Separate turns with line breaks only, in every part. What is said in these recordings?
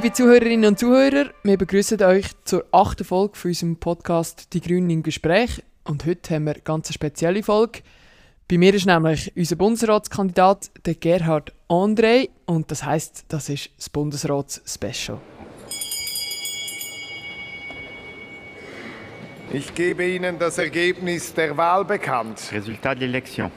Liebe Zuhörerinnen und Zuhörer, wir begrüßen euch zur achten Folge von unserem Podcast Die Grünen im Gespräch. Und heute haben wir eine ganz spezielle Folge. Bei mir ist nämlich unser Bundesratskandidat, der Gerhard André. Und das heißt, das ist das Bundesrats-Special.
Ich gebe Ihnen das Ergebnis der Wahl bekannt.
Résultat de l'élection.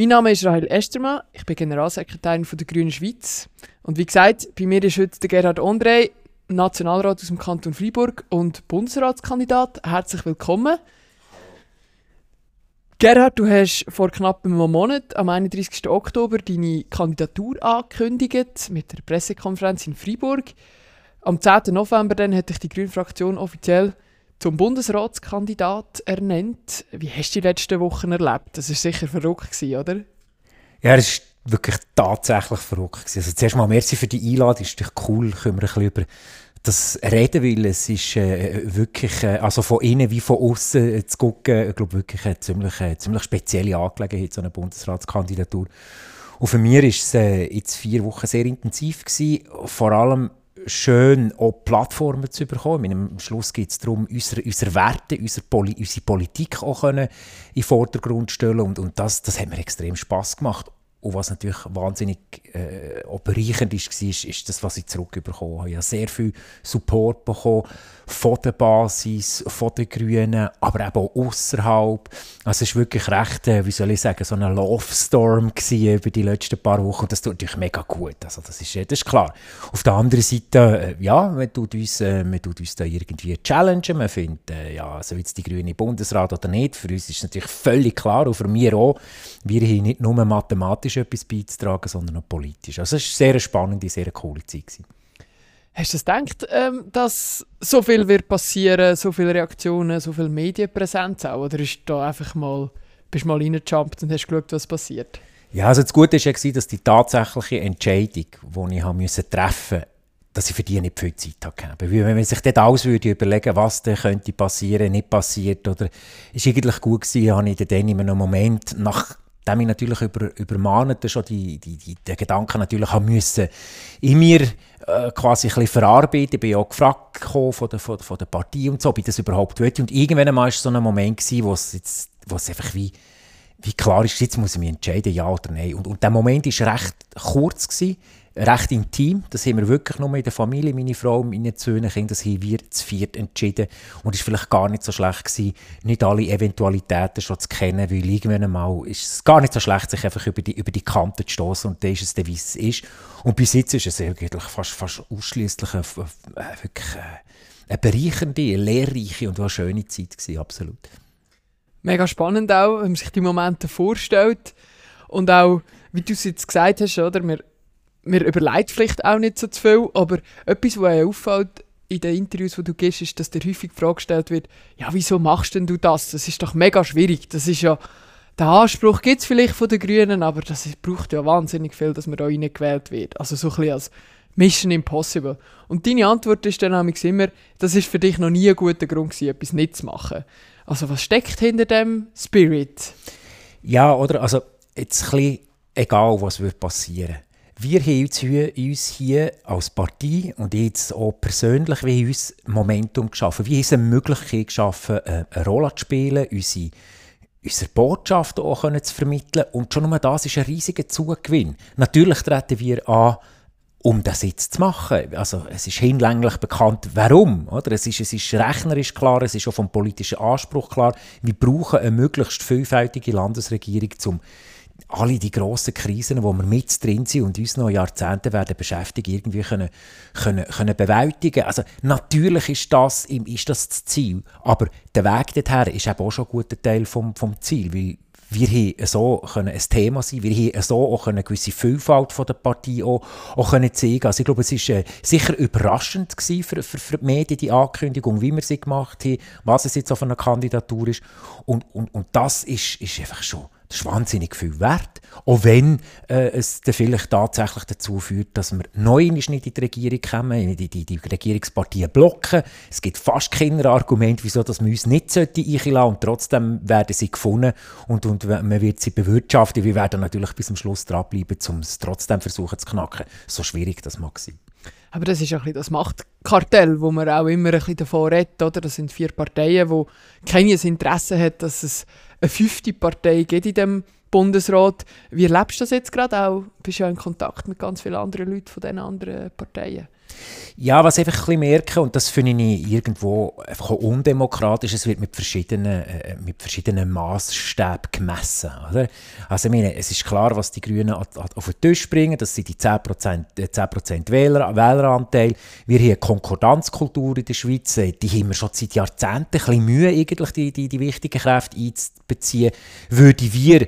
Mein Name ist Rahel Estermann, ich bin Generalsekretärin der Grünen Schweiz. Und wie gesagt, bei mir ist heute Gerhard André, Nationalrat aus dem Kanton Freiburg und Bundesratskandidat. Herzlich willkommen. Gerhard, du hast vor knapp einem Monat, am 31. Oktober, deine Kandidatur angekündigt mit der Pressekonferenz in Freiburg. Am 10. November dann hat dich die Grüne Fraktion offiziell zum Bundesratskandidat ernannt. Wie hast du die letzten Wochen erlebt? Das war sicher verrückt, gewesen, oder?
Ja, es war wirklich tatsächlich verrückt. gewesen. Also zuerst mal merci für die Einladung, ist natürlich cool, können wir ein bisschen über das reden, weil es ist äh, wirklich, äh, also von innen wie von außen äh, zu gucken, ich glaube wirklich eine ziemlich, äh, ziemlich spezielle Angelegenheit, so eine Bundesratskandidatur. Und für mich war es äh, jetzt vier Wochen sehr intensiv gewesen, vor allem schön auch Plattformen zu bekommen. Am Schluss geht es darum, unsere, unsere Werte, unsere, Poli unsere Politik auch können in den Vordergrund stellen und, und das, das hat mir extrem Spaß gemacht. Und was natürlich wahnsinnig äh, bereichernd war, ist, das, was ich zurückbekommen habe. Ich habe sehr viel Support bekommen von der Basis, von den Grünen, aber eben auch außerhalb. Also es war wirklich recht, äh, wie soll ich sagen, so ein Love Storm über die letzten paar Wochen. Und das tut natürlich mega gut. Also das ist, äh, das ist klar. Auf der anderen Seite, äh, ja, man tut uns, äh, man tut uns da irgendwie challengen. Man findet, äh, ja, soll jetzt die Grüne Bundesrat oder nicht. Für uns ist natürlich völlig klar, und für mich auch, wir haben nicht nur mathematisch etwas beizutragen, sondern auch politisch. Also es war eine sehr spannende, sehr coole Zeit. Gewesen.
Hast du es gedacht, ähm, dass so viel wird passieren, so viele Reaktionen, so viel Medienpräsenz auch? Oder ist da einfach mal, bist du mal reingejumpt und hast geschaut, was passiert?
Ja, also das Gute war ja, dass die tatsächliche Entscheidung, die ich musste treffen musste, dass ich für die nicht viel Zeit hatte. Weil wenn man sich dort alles würde überlegen was dann könnte passieren, nicht passiert, oder ist eigentlich gut gewesen, habe ich dann in einem Moment, nachdem ich natürlich über, übermahnt schon die, die, die, den Gedanken natürlich haben müssen, in mir äh, quasi ein bisschen verarbeitet. Ich bin auch gefragt von der, von, von der Partie und so, ob ich das überhaupt will. Und irgendwann einmal war so ein Moment, wo es, jetzt, wo es einfach wie, wie klar ist, jetzt muss ich mich entscheiden, ja oder nein. Und, und der Moment war recht kurz. Gewesen recht intim. Das haben wir wirklich nur in der Familie, meine Frau, meine Söhne, Kinder, das haben wir zu viert entschieden. Und es war vielleicht gar nicht so schlecht, gewesen, nicht alle Eventualitäten schon zu kennen, weil irgendwann einmal ist es gar nicht so schlecht, sich einfach über die, über die Kante zu stoßen und dann ist es wie es ist. Und bis jetzt ist es eigentlich fast, fast ausschließlich eine, wirklich eine bereichernde, eine lehrreiche und eine schöne Zeit gewesen, absolut.
Mega spannend auch, wenn man sich die Momente vorstellt und auch, wie du es jetzt gesagt hast, oder? Wir mir überlegt vielleicht auch nicht so zu viel, aber etwas, was einem auffällt in den Interviews, die du gibst, ist, dass dir häufig die Frage gestellt wird, ja, wieso machst denn du das? Das ist doch mega schwierig. Das ist ja, der Anspruch gibt es vielleicht von den Grünen, aber das braucht ja wahnsinnig viel, dass man da reingewählt wird. Also so ein bisschen als Mission Impossible. Und deine Antwort ist dann nämlich immer, das ist für dich noch nie ein guter Grund gewesen, etwas nicht zu machen. Also was steckt hinter dem Spirit?
Ja, oder? Also jetzt ein bisschen egal, was passieren wir haben uns hier als Partei und jetzt auch persönlich haben uns Momentum geschaffen. Wir haben uns eine Möglichkeit geschaffen, äh, eine Rolle zu spielen, unsere, unsere Botschaft auch zu vermitteln. Und schon nur das ist ein riesiger Zugewinn. Natürlich treten wir an, um das jetzt zu machen. Also es ist hinlänglich bekannt, warum. Oder? Es, ist, es ist rechnerisch klar, es ist auch vom politischen Anspruch klar. Wir brauchen eine möglichst vielfältige Landesregierung, um alle die grossen Krisen, wo wir mit drin sind und uns noch Jahrzehnte werden beschäftigt, irgendwie können, können, können bewältigen. Also natürlich ist das, ist das das Ziel, aber der Weg dorthin ist eben auch schon ein guter Teil vom, vom Ziel, weil wir haben so können ein Thema sein, wir haben so auch eine gewisse Vielfalt von der Partei auch, auch können zeigen. Also ich glaube, es war äh, sicher überraschend für, für, für die Medien, die Ankündigung, wie wir sie gemacht haben, was es jetzt auf einer Kandidatur ist und, und, und das ist, ist einfach schon Das ist wahnsinnig viel wert. Auch wenn äh, es dann vielleicht tatsächlich dazu führt, dass wir neu nicht in die Regierung kommen, die, die, die Regierungspartien blocken. Es gibt fast keine Argumente, wieso dass wir uns nicht einlassen und trotzdem werden sie gefunden und, und man wird sie bewirtschaften. Wir werden natürlich bis zum Schluss dranbleiben, um es trotzdem versuchen zu knacken. So schwierig das mag sein.
Aber das ist ein bisschen das Machtkartell, wo man auch immer ein bisschen davon redet, oder? Das sind vier Parteien, die keines Interesse haben, dass es eine fünfte Partei gibt in dem Bundesrat. Wie erlebst du das jetzt gerade auch? Du bist ja in Kontakt mit ganz vielen anderen Leuten von diesen anderen Parteien.
Ja, was ich einfach ein merke, und das finde ich irgendwo einfach undemokratisch, es wird mit verschiedenen, äh, mit verschiedenen Maßstäben gemessen. Oder? Also ich meine, es ist klar, was die Grünen auf den Tisch bringen, das sind die 10%, 10 äh, Wähler, Wähleranteil. Wir haben eine Konkordanzkultur in der Schweiz, äh, die haben wir schon seit Jahrzehnten ein bisschen Mühe, eigentlich die, die, die wichtigen Kräfte einzubeziehen. Würde wir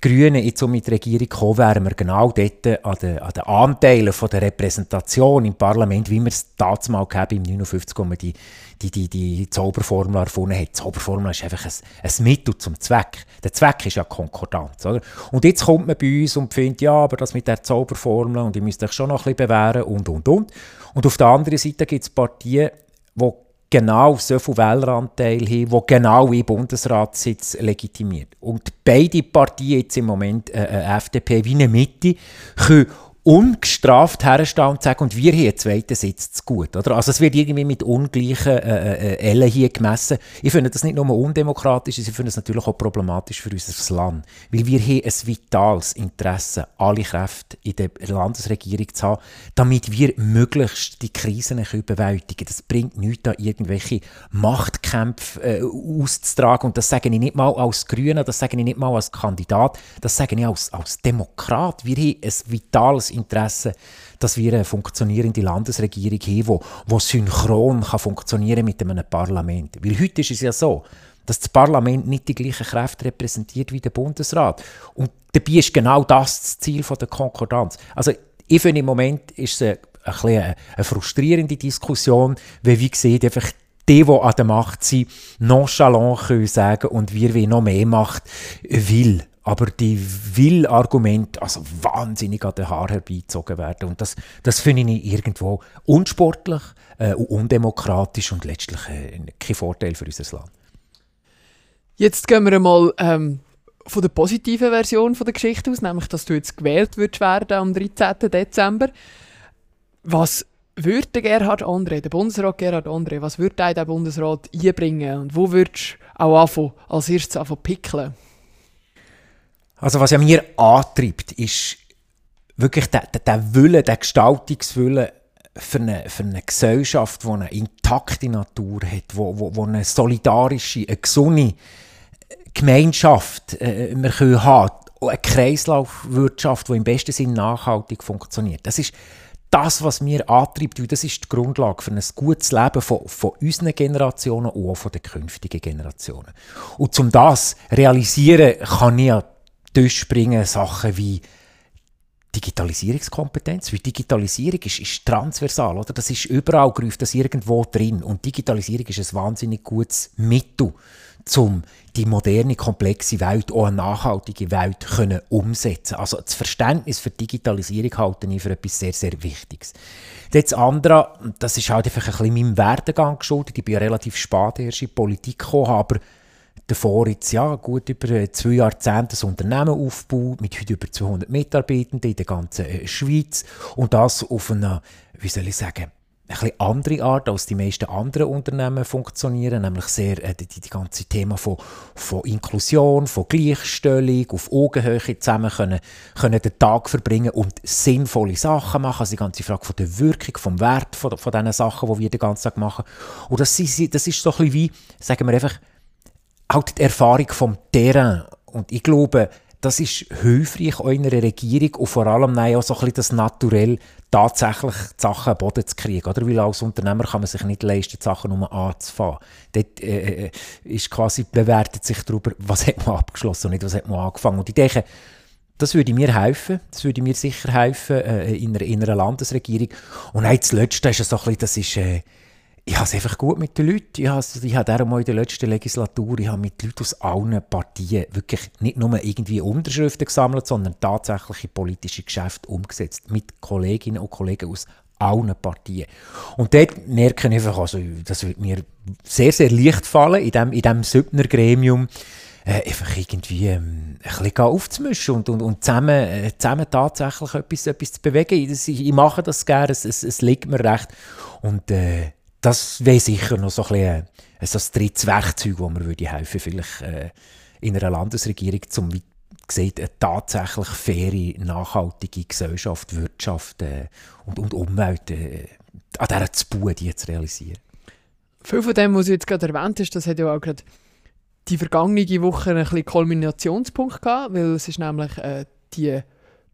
Grünen jetzt so mit der Regierung kommen, wären wir genau dort an den, an den Anteilen von der Repräsentation im Parlament, wie wir es damals mal im 59, wo man die, die, die, die Zauberformel erfunden hat. Die Zauberformel ist einfach ein, ein Mittel zum Zweck. Der Zweck ist ja Konkordanz. Oder? Und jetzt kommt man bei uns und findet, ja, aber das mit der Zauberformel und ich müsste euch schon noch ein bisschen bewähren und, und, und. Und auf der anderen Seite gibt es Partien, die genau so viel Wähleranteil haben, die genau wie Bundesratssitz legitimiert. Und beide Partien jetzt im Moment, äh, äh FDP wie eine Mitte, können ungestraft herstehen und sagen, und wir haben einen zweiten Sitz zu gut. Oder? Also es wird irgendwie mit ungleichen äh, äh, Ellen hier gemessen. Ich finde das nicht nur undemokratisch, ich finde es natürlich auch problematisch für unser Land. Weil wir haben ein vitales Interesse, alle Kräfte in der Landesregierung zu haben, damit wir möglichst die Krisen bewältigen. Das bringt nichts, da irgendwelche Machtkämpfe äh, auszutragen. Und das sage ich nicht mal als Grüner, das sage ich nicht mal als Kandidat, das sage ich als, als Demokrat. Wir haben ein vitales Interesse, dass wir eine funktionierende Landesregierung haben, wo synchron kann funktionieren mit einem Parlament. Weil heute ist es ja so, dass das Parlament nicht die gleichen Kräfte repräsentiert wie der Bundesrat. Und dabei ist genau das das Ziel der Konkordanz. Also ich finde im Moment ist es eine, eine, eine frustrierende Diskussion, weil wie gesagt, einfach die, die an der Macht sind, nonchalant können sagen und wir wollen noch mehr Macht will aber die will Argumente also wahnsinnig an den Haar herbeizogen werden. Und das, das finde ich irgendwo unsportlich äh, und undemokratisch und letztlich äh, kein Vorteil für unser Land.
Jetzt gehen wir einmal ähm, von der positiven Version von der Geschichte aus, nämlich, dass du jetzt gewählt wirst werden am 13. Dezember. Was würde Gerhard André, der Bundesrat Gerhard André, was würde der Bundesrat einbringen und wo würdest du auch anfangen, als erstes anfangen pickeln?
Also was ja mir antreibt, ist wirklich der, der, der Wille, der Gestaltungswille für eine, für eine Gesellschaft, die eine intakte Natur hat, wo, wo, wo eine solidarische, eine gesunde Gemeinschaft äh, wir können haben, eine Kreislaufwirtschaft, die im besten Sinne nachhaltig funktioniert. Das ist das, was mir antreibt, weil das ist die Grundlage für ein gutes Leben von, von unseren Generationen und auch von den künftigen Generationen. Und um das realisieren, kann ich ja durchspringen Sachen wie Digitalisierungskompetenz. Weil Digitalisierung ist, ist transversal, oder? Das ist überall greift das irgendwo drin. Und Digitalisierung ist ein wahnsinnig gutes Mittel, um die moderne, komplexe Welt, auch eine nachhaltige Welt können umsetzen Also das Verständnis für Digitalisierung halte ich für etwas sehr, sehr Wichtiges. Das andere, das ist halt einfach ein bisschen meinem Werdegang geschuldet. Ich bin ja relativ spät erst in die Politik gekommen, aber davor jetzt ja, gut über zwei Jahrzehnte ein Unternehmen aufgebaut, mit heute über 200 Mitarbeitenden in der ganzen äh, Schweiz und das auf eine, wie soll ich sagen, eine bisschen andere Art als die meisten anderen Unternehmen funktionieren, nämlich sehr äh, die, die ganze Thema von, von Inklusion, von Gleichstellung, auf Augenhöhe zusammen können, können den Tag verbringen und sinnvolle Sachen machen, also die ganze Frage von der Wirkung, vom Wert von, von diesen Sachen, die wir den ganzen Tag machen. Und das, das ist so ein bisschen wie, sagen wir einfach, halt die Erfahrung vom Terrain. Und ich glaube, das ist hilfreich auch in einer Regierung und vor allem auch so ein bisschen das Naturell, tatsächlich die Sachen am Boden zu kriegen. Oder? Weil als Unternehmer kann man sich nicht leisten, die Sachen nur anzufahren. Dort äh, äh, ist quasi bewertet sich darüber, was hat man abgeschlossen und nicht, was hat man angefangen. Und ich denke, das würde mir helfen, das würde mir sicher helfen äh, in, einer, in einer Landesregierung. Und dann das Letzte ist so ein bisschen, das ist... Äh, ich habe es einfach gut mit den Leuten. Ich habe, ich habe darum in der letzten Legislatur ich habe mit Leuten aus allen Partien wirklich nicht nur irgendwie Unterschriften gesammelt, sondern tatsächliche politische Geschäfte umgesetzt. Mit Kolleginnen und Kollegen aus allen Partien. Und dort merke ich einfach, also, das wird mir sehr, sehr leicht fallen, in diesem in dem Sübner Gremium, äh, einfach irgendwie ähm, ein bisschen aufzumischen und, und, und zusammen, äh, zusammen tatsächlich etwas, etwas zu bewegen. Ich, ich mache das gerne, es, es, es liegt mir recht. Und äh, das wäre sicher noch so ein, bisschen, äh, so ein drittes Werkzeug, das mir würde helfen vielleicht äh, in einer Landesregierung, um wie gesagt, eine tatsächlich faire, nachhaltige Gesellschaft, Wirtschaft äh, und, und Umwelt äh, an dieser Zbude zu realisieren.
Viel von dem, was du jetzt gerade erwähnt hast, das hat ja auch gerade die vergangene Woche ein bisschen Kulminationspunkt gehabt, weil es ist nämlich äh, die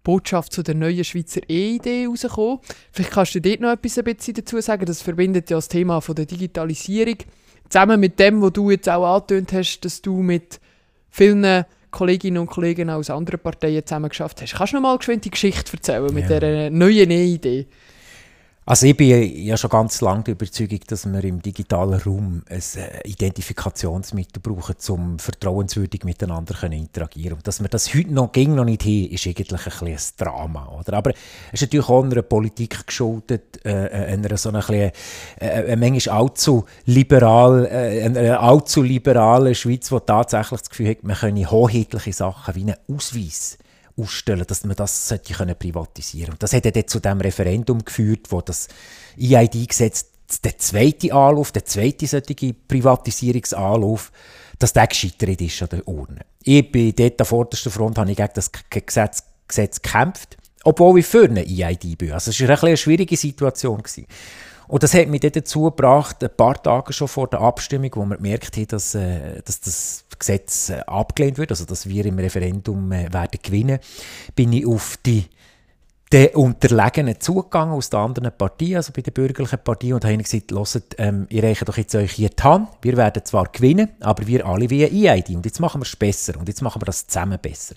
Botschaft zu der neuen Schweizer E-Idee rausgekommen. Vielleicht kannst du dort noch etwas ein bisschen dazu sagen. Das verbindet ja das Thema von der Digitalisierung zusammen mit dem, was du jetzt auch angetönt hast, dass du mit vielen Kolleginnen und Kollegen aus anderen Parteien zusammen geschafft hast. Kannst du noch mal geschwind die Geschichte erzählen mit ja. dieser neuen E-Idee?
Also ich bin ja schon ganz lange der Überzeugung, dass wir im digitalen Raum ein äh, Identifikationsmittel brauchen, um vertrauenswürdig miteinander zu interagieren. Und dass wir das heute noch, ging noch nicht hin, ist eigentlich ein, ein Drama. Oder? Aber es ist natürlich auch einer Politik geschuldet, äh, äh einer so einer bisschen, äh, manchmal allzu liberal, äh, allzu liberalen Schweiz, die tatsächlich das Gefühl hat, man könne hoheitliche Sachen wie einen Ausweis ausstellen, dass man das können privatisieren Und das hat dann zu dem Referendum geführt, wo das EID-Gesetz der zweite Anlauf, der zweite solche Privatisierungsanlauf, dass der gescheitert ist an der Urne. Ich bin dort an vorderster Front, habe ich gegen das Gesetz, Gesetz gekämpft, obwohl ich für eine EID bin. Also es war eine, eine schwierige Situation. Gewesen. Und das hat mich dann dazu gebracht, ein paar Tage schon vor der Abstimmung, wo wir gemerkt haben, dass, äh, dass das Gesetz äh, abgelehnt wird, also dass wir im Referendum äh, werden gewinnen, bin ich auf die den Unterlegenen zugegangen aus den anderen Partien, also bei der bürgerlichen Partei, und habe ihnen gesagt, hört, ähm, ihr reicht doch jetzt euch hier die Hand, wir werden zwar gewinnen, aber wir alle wie ein EID und jetzt machen wir es besser und jetzt machen wir das zusammen besser.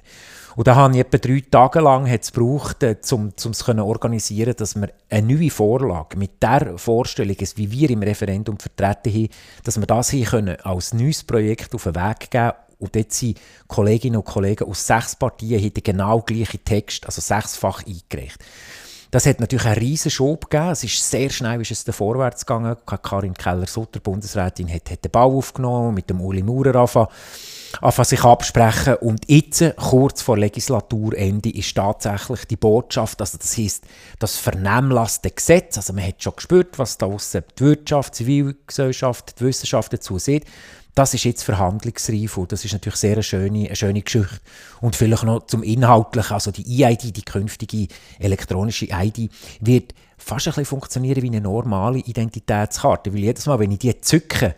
Und da habe ich etwa drei Tage lang gebraucht, äh, um es zu organisieren, dass wir eine neue Vorlage mit der Vorstellung, wie wir im Referendum vertreten haben, dass wir das hier können als neues Projekt auf den Weg geben und dort sind Kolleginnen und Kollegen aus sechs Partien haben den genau gleichen Text, also sechsfach eingereicht. Das hat natürlich einen riesen Schub gegeben. Es ist sehr schnell ist es vorwärts gegangen. Karin Keller-Sutter, Bundesrätin, hat, hat den Bau aufgenommen, mit dem Uli Maurer anfangen, anfangen sich absprechen. Und jetzt, kurz vor Legislaturende, ist tatsächlich die Botschaft, also das heisst, das vernehmlasste Gesetz, also man hat schon gespürt, was da aussen die Wirtschaft, die Zivilgesellschaft, die Wissenschaft dazu sieht, das ist jetzt verhandlungsreif und das ist natürlich sehr eine schöne, eine schöne Geschichte. Und vielleicht noch zum Inhaltlichen, also die EID, die künftige elektronische ID, wird fast ein bisschen funktionieren wie eine normale Identitätskarte, weil jedes Mal, wenn ich die zücke,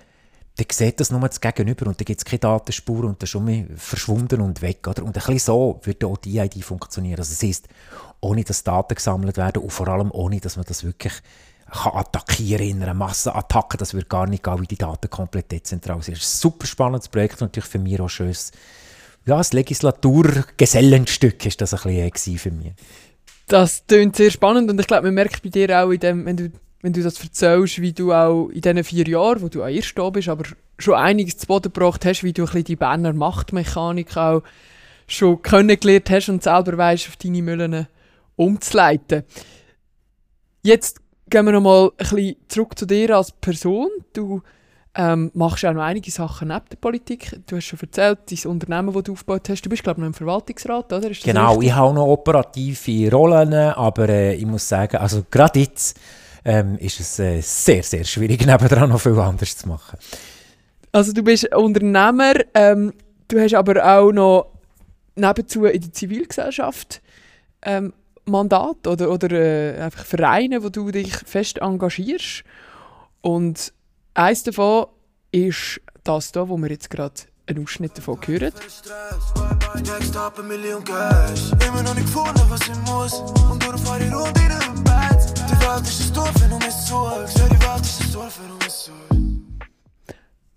dann sieht das nur das Gegenüber und dann gibt es keine Datenspur und dann ist schon verschwunden und weg. Oder? Und ein bisschen so würde auch die ID funktionieren. Also das heisst, ohne dass Daten gesammelt werden und vor allem ohne, dass man das wirklich kann attackieren in einer Massenattacke. Das wird gar nicht gehen, wie die Daten komplett dezentral sind. Das ist ein super spannendes Projekt und natürlich für mich auch schönes ja, das Legislaturgesellenstück ist das ein bisschen für mich.
Das klingt sehr spannend und ich glaube, man merkt bei dir auch, in dem, wenn, du, wenn du das erzählst, wie du auch in diesen vier Jahren, wo du an erst da bist, aber schon einiges zu Boden gebracht hast, wie du ein bisschen die Berner Machtmechanik auch schon kennengelernt hast und selber weißt, auf deine Müllen umzuleiten. Jetzt gehen wir nochmal ein bisschen zurück zu dir als Person. Du ähm, machst auch noch einige Sachen neben der Politik. Du hast schon erzählt, dein Unternehmen, das du aufgebaut hast. Du bist, glaube ich, noch im Verwaltungsrat, oder?
genau, richtig? ich habe noch operative Rollen, aber äh, ich muss sagen, also gerade jetzt ähm, ist es äh, sehr, sehr schwierig, nebenan noch viel anderes zu machen.
Also du bist Unternehmer, ähm, du hast aber auch noch nebenzu in der Zivilgesellschaft ähm, Mandat oder, oder äh, einfach Vereine, wo du dich fest engagierst. Und eins davon ist das hier, wo wir jetzt gerade einen Ausschnitt davon hören. Immer noch nicht gefunden, was ich muss. Und durch fahre ich rund in einem Bett.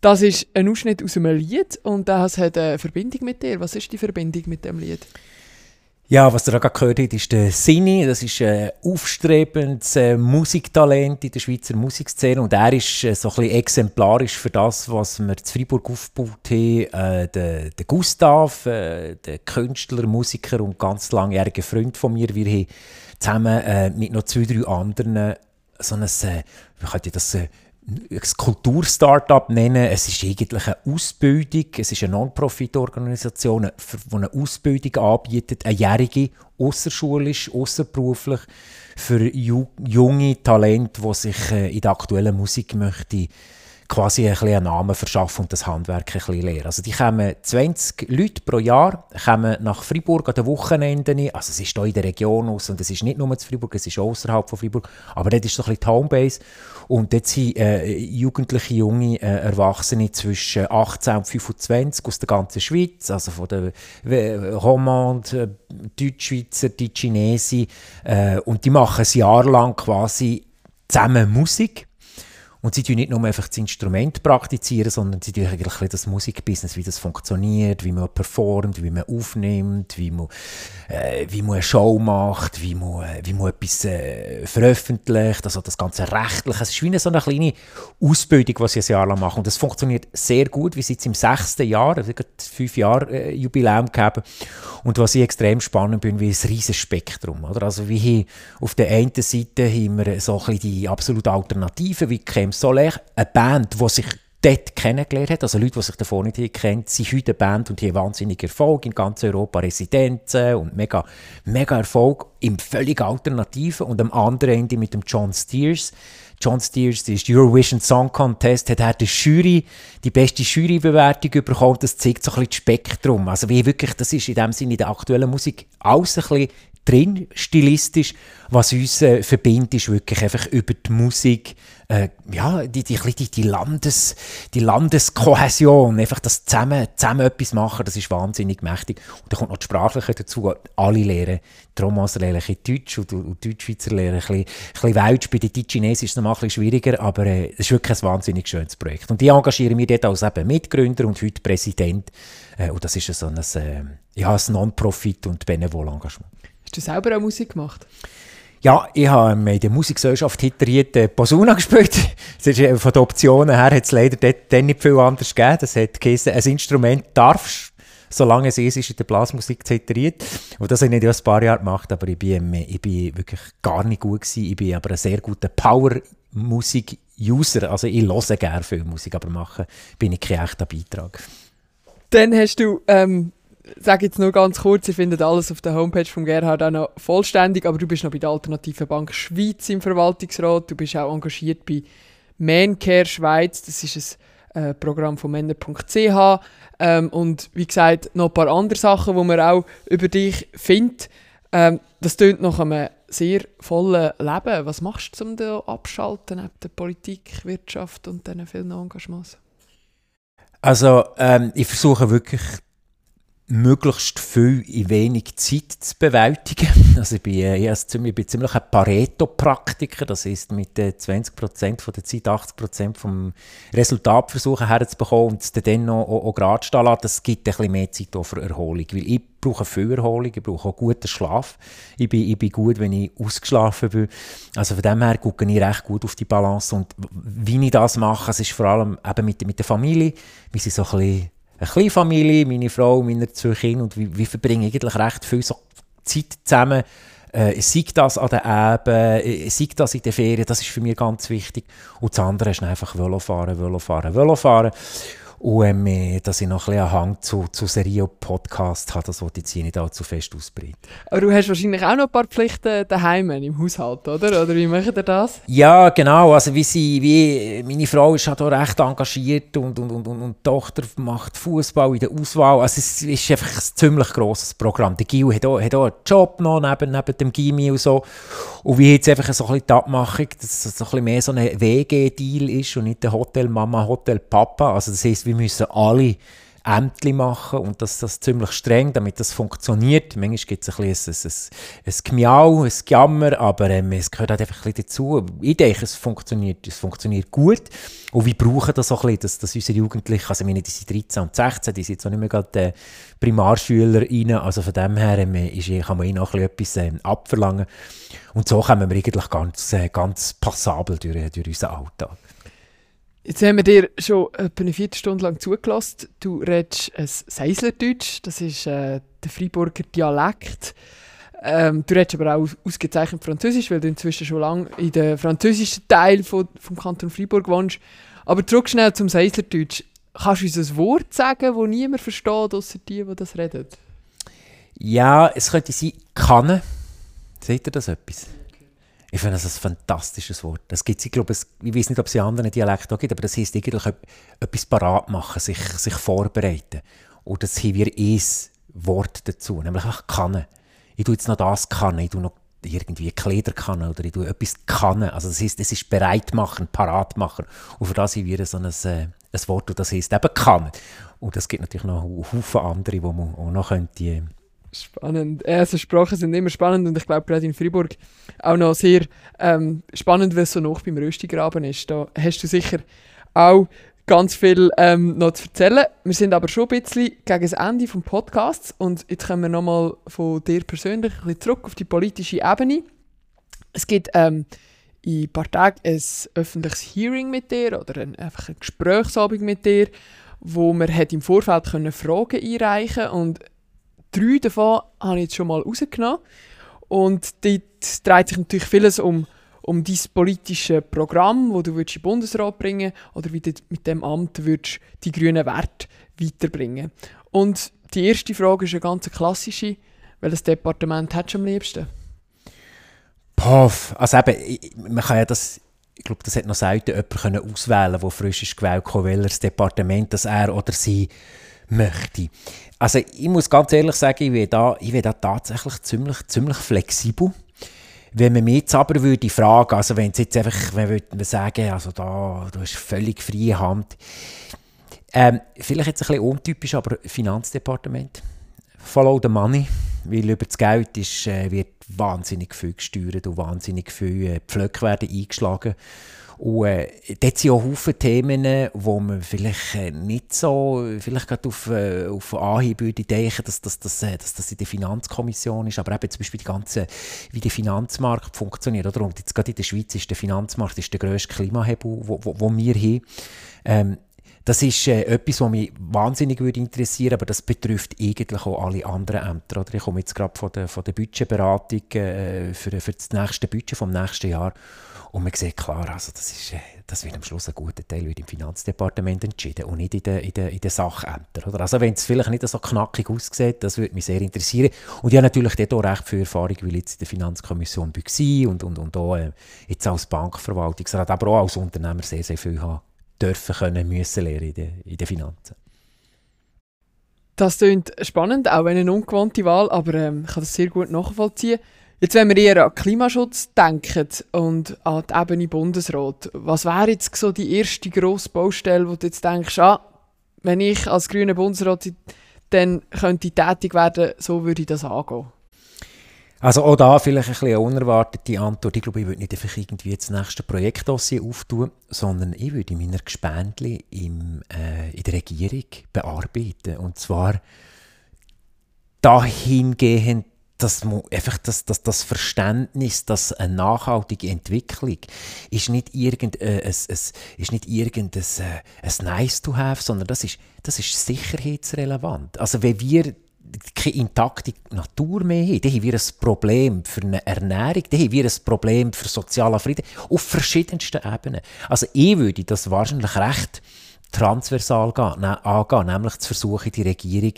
Das ist ein Ausschnitt aus einem Lied und das hat eine Verbindung mit dir. Was ist die Verbindung mit dem Lied?
Ja, was ihr gerade gehört habt, ist der Sini. Das ist ein aufstrebendes äh, Musiktalent in der Schweizer Musikszene. Und er ist äh, so ein bisschen exemplarisch für das, was wir in Freiburg aufgebaut haben. Äh, der, der Gustav, äh, der Künstler, Musiker und ganz langjähriger Freund von mir. Wir haben zusammen äh, mit noch zwei, drei anderen so ein, äh, wie könnte ich das äh, Kultur-Startup nennen. Es ist eigentlich eine Ausbildung, es ist eine Non-Profit-Organisation, die eine Ausbildung anbietet, eine jährige, außerschulisch, außerberuflich, für junge Talente, die sich äh, in der aktuellen Musik möchte quasi ein einen Namen verschaffen und das Handwerk ein bisschen lernen. Also die kommen 20 Leute pro Jahr, kommen nach Freiburg an den Wochenenden. Also es ist hier in der Region aus und es ist nicht nur zu Freiburg, es ist außerhalb von Freiburg, aber dort ist so ein bisschen die Homebase. Und dort sind äh, jugendliche, junge äh, Erwachsene zwischen 18 und 25 aus der ganzen Schweiz, also von der Romande, Deutschschweizer, die Chinesen. Äh, und die machen ein Jahr lang quasi zusammen Musik und sie tun nicht nur einfach das Instrument praktizieren, sondern sie tun eigentlich das Musikbusiness, wie das funktioniert, wie man performt, wie man aufnimmt, wie man, äh, wie man eine Show macht, wie man, äh, wie man etwas äh, veröffentlicht, also das ganze Rechtliche. Es ist wie eine, so eine kleine Ausbildung, die sie ein Jahr lang machen. Und das funktioniert sehr gut. Wir sind jetzt im sechsten Jahr, also fünf Jahre äh, Jubiläum gegeben. Und was ich extrem spannend bin, wie ein riesiges Spektrum. Oder? Also wie auf der einen Seite haben wir so ein bisschen die absolute Alternative, wie Crème Soler, eine Band, die sich dort kennengelernt hat, also Leute, die sich davor nicht kennen, sind heute eine Band und haben wahnsinnig Erfolg in ganz Europa, Residenzen und mega, mega Erfolg im völlig Alternativen und am anderen Ende mit dem John Steers. John Steers, ist Eurovision Song Contest, hat er die Jury, die beste Jurybewertung bekommen. Das zeigt so ein bisschen das Spektrum. Also wie wirklich, das ist in dem Sinne in der aktuellen Musik alles ein bisschen drin, stilistisch. Was uns äh, verbindet, ist wirklich einfach über die Musik, äh, ja, die, die, die, die, Landes, die Landeskohäsion, einfach das zusammen, zusammen etwas machen, das ist wahnsinnig mächtig. Und dann kommt noch die Sprachliche dazu, alle lernen, die Romas lernen ein Deutsch und, und die Deutschschweizer lernen ein bisschen, ein bisschen Welsch, bei den Chinesen ist es noch ein bisschen schwieriger, aber äh, es ist wirklich ein wahnsinnig schönes Projekt. Und ich engagiere mich dort als eben Mitgründer und heute Präsident äh, und das ist so ein, äh, ja, ein Non-Profit und Benevol-Engagement.
Hast du selber auch Musik gemacht?
Ja, ich habe in der Musikgesellschaft Hiteriet äh, Posuna gespielt. Das ist, äh, von den Optionen her hat es leider dort, nicht viel anders gegeben. Das hat geheißen, ein Instrument darfst solange es ist, ist in der Blasmusik zentriert. Und das habe ich nicht ein paar Jahre gemacht, aber ich bin, ich bin wirklich gar nicht gut gewesen. Ich bin aber ein sehr guter Power-Musik-User. Also ich höre gerne viel Musik, aber machen bin ich kein echter Beitrag.
Dann hast du ähm, sage jetzt nur ganz kurz, ihr findet alles auf der Homepage von Gerhard auch noch vollständig, aber du bist noch bei der Alternativen Bank Schweiz im Verwaltungsrat, du bist auch engagiert bei Mancare Schweiz, das ist ein äh, Programm von Männer.ch ähm, und wie gesagt noch ein paar andere Sachen, wo man auch über dich findet. Ähm, das tönt nach einem sehr vollen Leben. Was machst du, um da abschalten neben der Politik, Wirtschaft und diesen vielen Engagements?
Also ähm, ich versuche wirklich möglichst viel in wenig Zeit zu bewältigen. Also ich bin, äh, ziemlich, ich bin ziemlich ein Pareto-Praktiker, das heißt mit äh, 20% von der Zeit 80% vom Resultat versuchen herzubekommen und es dann noch auch, auch gerade stehen lassen. Das gibt ein bisschen mehr Zeit auch für Erholung, weil ich brauche viel Erholung, ich brauche auch guten Schlaf. Ich bin, ich bin gut, wenn ich ausgeschlafen bin. Also von dem her gucke ich recht gut auf die Balance und wie ich das mache, es ist vor allem eben mit, mit der Familie. Wir sind so ein bisschen eine kleine Familie, meine Frau, meine zwei Kinder und wir, wir verbringen eigentlich recht viel so Zeit zusammen. Äh, sei das an der Eben, äh, sei das in der Ferien, das ist für mich ganz wichtig. Und das andere ist einfach Velofahren, Velofahren, Velofahren. Und ähm, dass ich noch ein bisschen Hang zu, zu Serie und Podcast habe, das wollte ich jetzt nicht allzu fest ausbreiten.
Aber du hast wahrscheinlich auch noch ein paar Pflichten daheim im Haushalt, oder? Oder wie macht ihr das?
Ja, genau. Also wie sie, wie, meine Frau ist halt auch recht engagiert und, und, und, und, und die Tochter macht Fußball in der Auswahl. Also es ist einfach ein ziemlich grosses Programm. Der Gil hat auch, hat auch einen Job noch neben, neben dem Gimmi und so. Und wie jetzt einfach so ein bisschen die Abmachung, dass es so ein bisschen mehr so ein WG-Deal ist und nicht der Hotel Mama, Hotel Papa. Also das heisst, wir müssen alle Ämtli machen und das, das ziemlich streng, damit das funktioniert. Manchmal gibt es ein, bisschen ein, ein, ein Gmiau, ein Jammer, aber ähm, es gehört halt einfach ein bisschen dazu. Ich denke, es funktioniert, es funktioniert gut und wir brauchen das auch ein bisschen, dass, dass unsere Jugendlichen, also meine, die sind 13 und 16, die sind jetzt auch nicht mehr gerade äh, Primarschüler rein, also von dem her ähm, ist, kann man ihnen auch etwas ähm, abverlangen und so kommen wir eigentlich ganz, äh, ganz passabel durch, durch unseren Alltag.
Jetzt haben wir dir schon etwa eine Viertelstunde lang zugelassen. Du redest ein Seislerdeutsch, das ist äh, der Freiburger Dialekt. Ähm, du redest aber auch ausgezeichnet Französisch, weil du inzwischen schon lange in der französischen Teil von, vom Kanton Freiburg wohnst. Aber zurück schnell zum Seislerdeutsch. Kannst du uns ein Wort sagen, das niemand versteht, außer die, die das reden?
Ja, es könnte sein «Kanne». Seht ihr das etwas? Ich finde das ein fantastisches Wort. Das gibt's, ich glaube, es, ich weiß nicht, ob es in anderen Dialekten auch gibt, aber das heisst eigentlich etwas parat machen, sich, sich vorbereiten. Und das haben wir ein Wort dazu, nämlich auch «Kanne». Ich tue jetzt noch das «Kanne», ich tue noch irgendwie Kleider kann oder ich tue etwas kann. Also das heisst, es ist bereit machen, parat machen. Und für das haben wir so ein, äh, ein Wort, und das heisst eben kann. Und es gibt natürlich noch Haufen andere, die man auch noch könnte,
Spannend. Also Sprachen sind immer spannend und ich glaube gerade in Freiburg auch noch sehr ähm, spannend, weil es so noch beim Röstigraben ist. Da hast du sicher auch ganz viel ähm, noch zu erzählen. Wir sind aber schon ein bisschen gegen das Ende des Podcasts und jetzt kommen wir nochmal von dir persönlich ein bisschen zurück auf die politische Ebene. Es gibt ähm, in ein paar Tagen ein öffentliches Hearing mit dir oder ein, einfach eine Gesprächsabend mit dir, wo man hat im Vorfeld können Fragen einreichen und drei davon habe ich jetzt schon mal rausgenommen. Und dort dreht sich natürlich vieles um, um dein politische Programm, das du in den Bundesrat bringen oder wie du mit dem Amt würdest die grünen Werte weiterbringen Und die erste Frage ist eine ganz klassische. Welches Departement hättest du am liebsten?
Puff, also eben, man kann ja das, ich glaube, das hat noch selten jemand können auswählen der frisch ist gewählt welches Departement das er oder sie möchte. Also ich muss ganz ehrlich sagen, ich bin da, bin da tatsächlich ziemlich, ziemlich flexibel. Wenn man mich jetzt aber würde fragen, also wenn jetzt einfach, wenn wir sagen, also da, du hast völlig freie Hand, ähm, vielleicht jetzt ein bisschen untypisch, aber Finanzdepartement, follow the money, weil über das Geld ist, äh, wird wahnsinnig viel gesteuert und wahnsinnig viele äh, Pflöcke werden eingeschlagen. Und äh, dort sind auch viele Themen, wo man vielleicht äh, nicht so, vielleicht gerade auf, äh, auf Anhieb würde denken, dass, dass, dass, äh, dass das in der Finanzkommission ist, aber eben zum Beispiel die ganze, wie der Finanzmarkt funktioniert. Oder? Und jetzt gerade in der Schweiz ist der Finanzmarkt ist der grösste Klimahebel, wo, wo, wo wir haben. Ähm, das ist äh, etwas, was mich wahnsinnig würde interessieren aber das betrifft eigentlich auch alle anderen Ämter. Oder? Ich komme jetzt gerade von der, von der Budgetberatung äh, für, für das nächste Budget vom nächsten Jahr und man sieht klar, also das, ist, äh, das wird am Schluss ein guter Teil wird im Finanzdepartement entschieden und nicht in den, in den, in den Sachämtern. Oder? Also wenn es vielleicht nicht so knackig aussieht, das würde mich sehr interessieren. Und ich habe natürlich dort auch recht viel Erfahrung, weil ich jetzt in der Finanzkommission war und, und, und auch äh, jetzt als Bankverwaltungsrat, aber auch als Unternehmer sehr, sehr viel haben dürfen können, müssen lernen in den, in den Finanzen.
Das klingt spannend, auch eine ungewohnte Wahl, aber ähm, ich kann das sehr gut nachvollziehen. Jetzt, wenn wir eher an Klimaschutz denken und an die Ebene Bundesrat, was wäre jetzt so die erste grosse Baustelle, wo du jetzt denkst, ah, wenn ich als grüner Bundesrat dann könnte tätig werden, so würde ich das angehen?
Also auch da vielleicht ein bisschen eine unerwartete Antwort. Ich glaube, ich würde nicht einfach irgendwie das nächste Projektdossier auftun, sondern ich würde meine Gespendli im, äh, in der Regierung bearbeiten. Und zwar dahingehend, dass man einfach das, das, das Verständnis, dass eine nachhaltige Entwicklung ist nicht irgendein, äh, ist nicht irgendein äh, ein nice to have, sondern das ist, das ist sicherheitsrelevant. Also wenn wir keine intakte Natur mehr haben, dann haben wir ein Problem für eine Ernährung, dann haben wir ein Problem für sozialen Frieden auf verschiedensten Ebenen. Also ich würde das wahrscheinlich recht transversal angehen, nämlich zu versuchen, die Regierung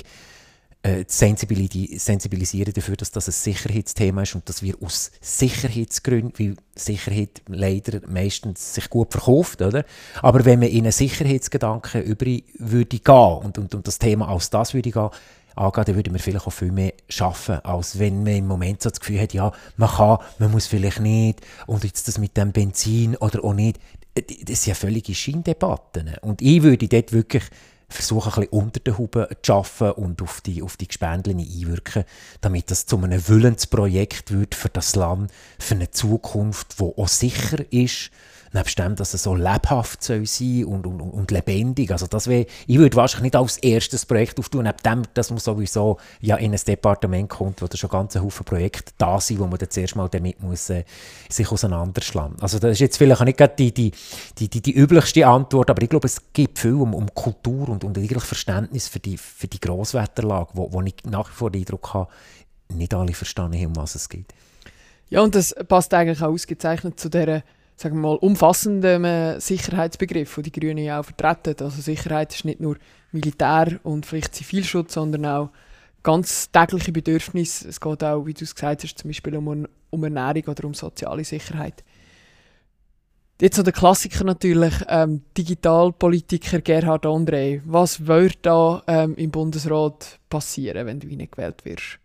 äh, sensibilisieren dafür, dass das ein Sicherheitsthema ist und dass wir aus Sicherheitsgründen, weil Sicherheit leider meistens sich gut verkauft, oder? Aber wenn man in einen Sicherheitsgedanken über würde gehen und, und, und das Thema als das würde gehen, angehen, dann würden wir vielleicht auch viel mehr schaffen, als wenn man im Moment so das Gefühl hat, ja, man kann, man muss vielleicht nicht und jetzt das mit dem Benzin oder auch nicht. Das sind ja völlige Scheindebatten. Und ich würde dort wirklich versuchen, ein bisschen unter den Huben zu arbeiten und auf die, auf die Gespendlen einwirken, damit das zu einem Willensprojekt wird für das Land, für eine Zukunft, die auch sicher ist, nebst dem, dass es so lebhaft soll sein und, und, und lebendig. Also das wär, ich würde wahrscheinlich nicht als erstes Projekt auftun, neben dem, dass man sowieso ja in ein Departement kommt, wo da schon ganz Haufen Projekte da sind, wo man dann zuerst mal damit muss, äh, sich auseinanderschlagen. Also das ist jetzt vielleicht nicht die, die, die, die, die üblichste Antwort, aber ich glaube, es gibt viel um, um Kultur und, und Verständnis für die, für die Grosswetterlage, wo, wo ich nach wie vor den Eindruck habe, nicht alle verstanden haben, um was es geht.
Ja, und das passt eigentlich auch ausgezeichnet zu dieser sagen wir mal, umfassenden äh, Sicherheitsbegriff, den die Grünen ja auch vertreten. Also Sicherheit ist nicht nur Militär und vielleicht Zivilschutz, sondern auch ganz tägliche Bedürfnisse. Es geht auch, wie du es gesagt hast, zum Beispiel um, um Ernährung oder um soziale Sicherheit. Jetzt so der Klassiker natürlich, ähm, Digitalpolitiker Gerhard André. Was wird da ähm, im Bundesrat passieren, wenn du gewählt wirst?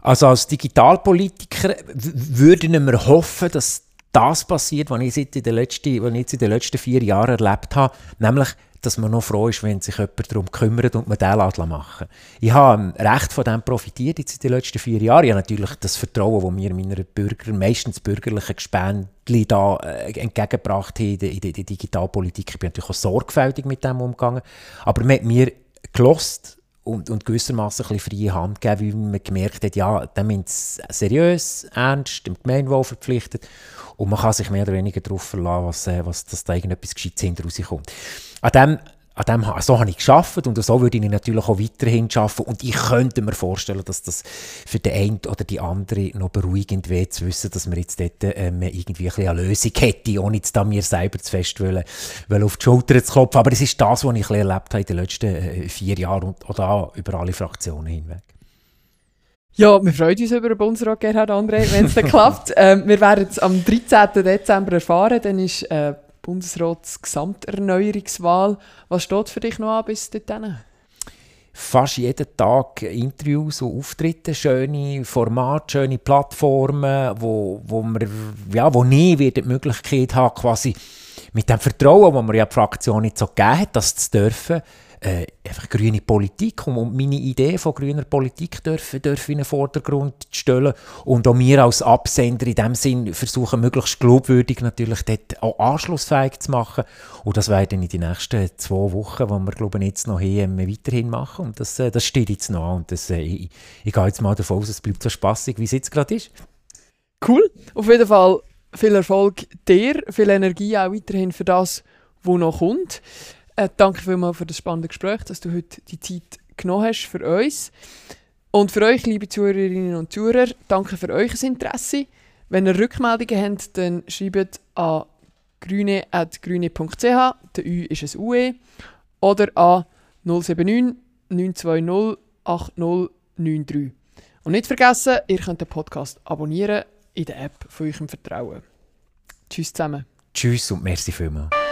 Also als Digitalpolitiker würden wir hoffen, dass das passiert, was ich, in den letzten, was ich jetzt in den letzten vier Jahren erlebt habe, nämlich, dass man noch froh ist, wenn sich jemand darum kümmert und man den machen Ich habe recht von dem profitiert jetzt in den letzten vier Jahren. Ich habe natürlich das Vertrauen, das mir meiner Bürger, meistens bürgerlichen Gespendli da äh, entgegengebracht haben in der, in der Digitalpolitik. Ich bin natürlich auch sorgfältig mit dem umgegangen. Aber man hat mir gelost und, und gewissermaßen ein freie Hand gegeben, weil man gemerkt hat, ja, der meint es seriös, ernst, dem Gemeinwohl verpflichtet und man kann sich mehr oder weniger darauf verlassen, was, äh, was, dass da irgendetwas Gescheites hinter rauskommt. An dem an dem, so habe ich geschafft und so würde ich natürlich auch weiterhin arbeiten. Und ich könnte mir vorstellen, dass das für den einen oder die andere noch beruhigend wäre, zu wissen, dass man jetzt dort ähm, irgendwie ein eine Lösung hätte, ohne jetzt da mir selber zu fest wollen, weil auf die Schulter zu klopfen. Aber es ist das, was ich erlebt habe in den letzten äh, vier Jahren und auch über alle Fraktionen hinweg.
Ja, wir freuen uns über den Bundesrat Gerhard André, wenn es dann klappt. Ähm, wir werden es am 13. Dezember erfahren, dann ist äh, Bundesrats-Gesamterneuerungswahl. Was steht für dich noch an bis dahin?
Fast jeden Tag Interviews und Auftritte, schöne Formate, schöne Plattformen, wo, wo, wir, ja, wo nie wieder die Möglichkeit haben, quasi mit dem Vertrauen, das mir ja die Fraktion nicht so gegeben hat, das zu dürfen, äh, einfach grüne Politik und, und meine Idee von grüner Politik dürfen, dürfen in den Vordergrund stellen. Und auch wir als Absender in dem Sinn versuchen, möglichst glaubwürdig natürlich dort auch anschlussfähig zu machen. Und das werden in den nächsten zwei Wochen, die wir glaube ich, jetzt noch haben, weiterhin machen. Und das, äh, das steht jetzt noch an. Und das, äh, ich, ich gehe jetzt mal davon aus, es bleibt so spaßig, wie es jetzt gerade ist.
Cool, auf jeden Fall viel Erfolg dir, viel Energie auch weiterhin für das, was noch kommt. Äh, danke vielmals für das spannende Gespräch, dass du heute die Zeit genommen hast für uns. Und für euch, liebe Zuhörerinnen und Zuhörer, danke für euer Interesse. Wenn ihr Rückmeldungen habt, dann schreibt an grüne.grüne.ch, der Ü ist ein UE, oder an 079 920 8093. Und nicht vergessen, ihr könnt den Podcast abonnieren in der App von eurem Vertrauen. Tschüss zusammen.
Tschüss und merci vielmals.